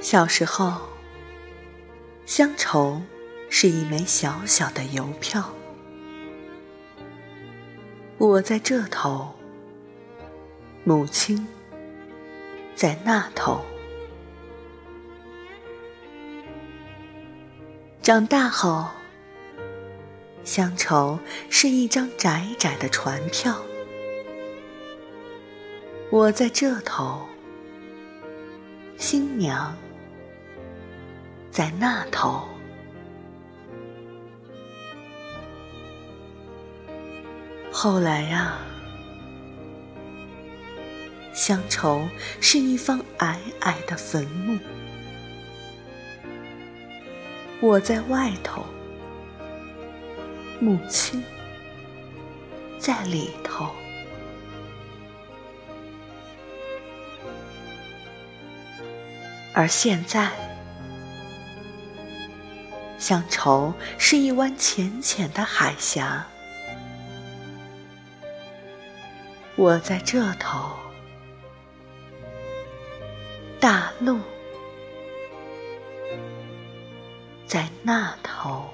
小时候，乡愁是一枚小小的邮票，我在这头，母亲在那头。长大后，乡愁是一张窄窄的船票，我在这头，新娘。在那头。后来呀，乡愁是一方矮矮的坟墓，我在外头，母亲在里头，而现在。乡愁是一湾浅浅的海峡，我在这头，大陆在那头。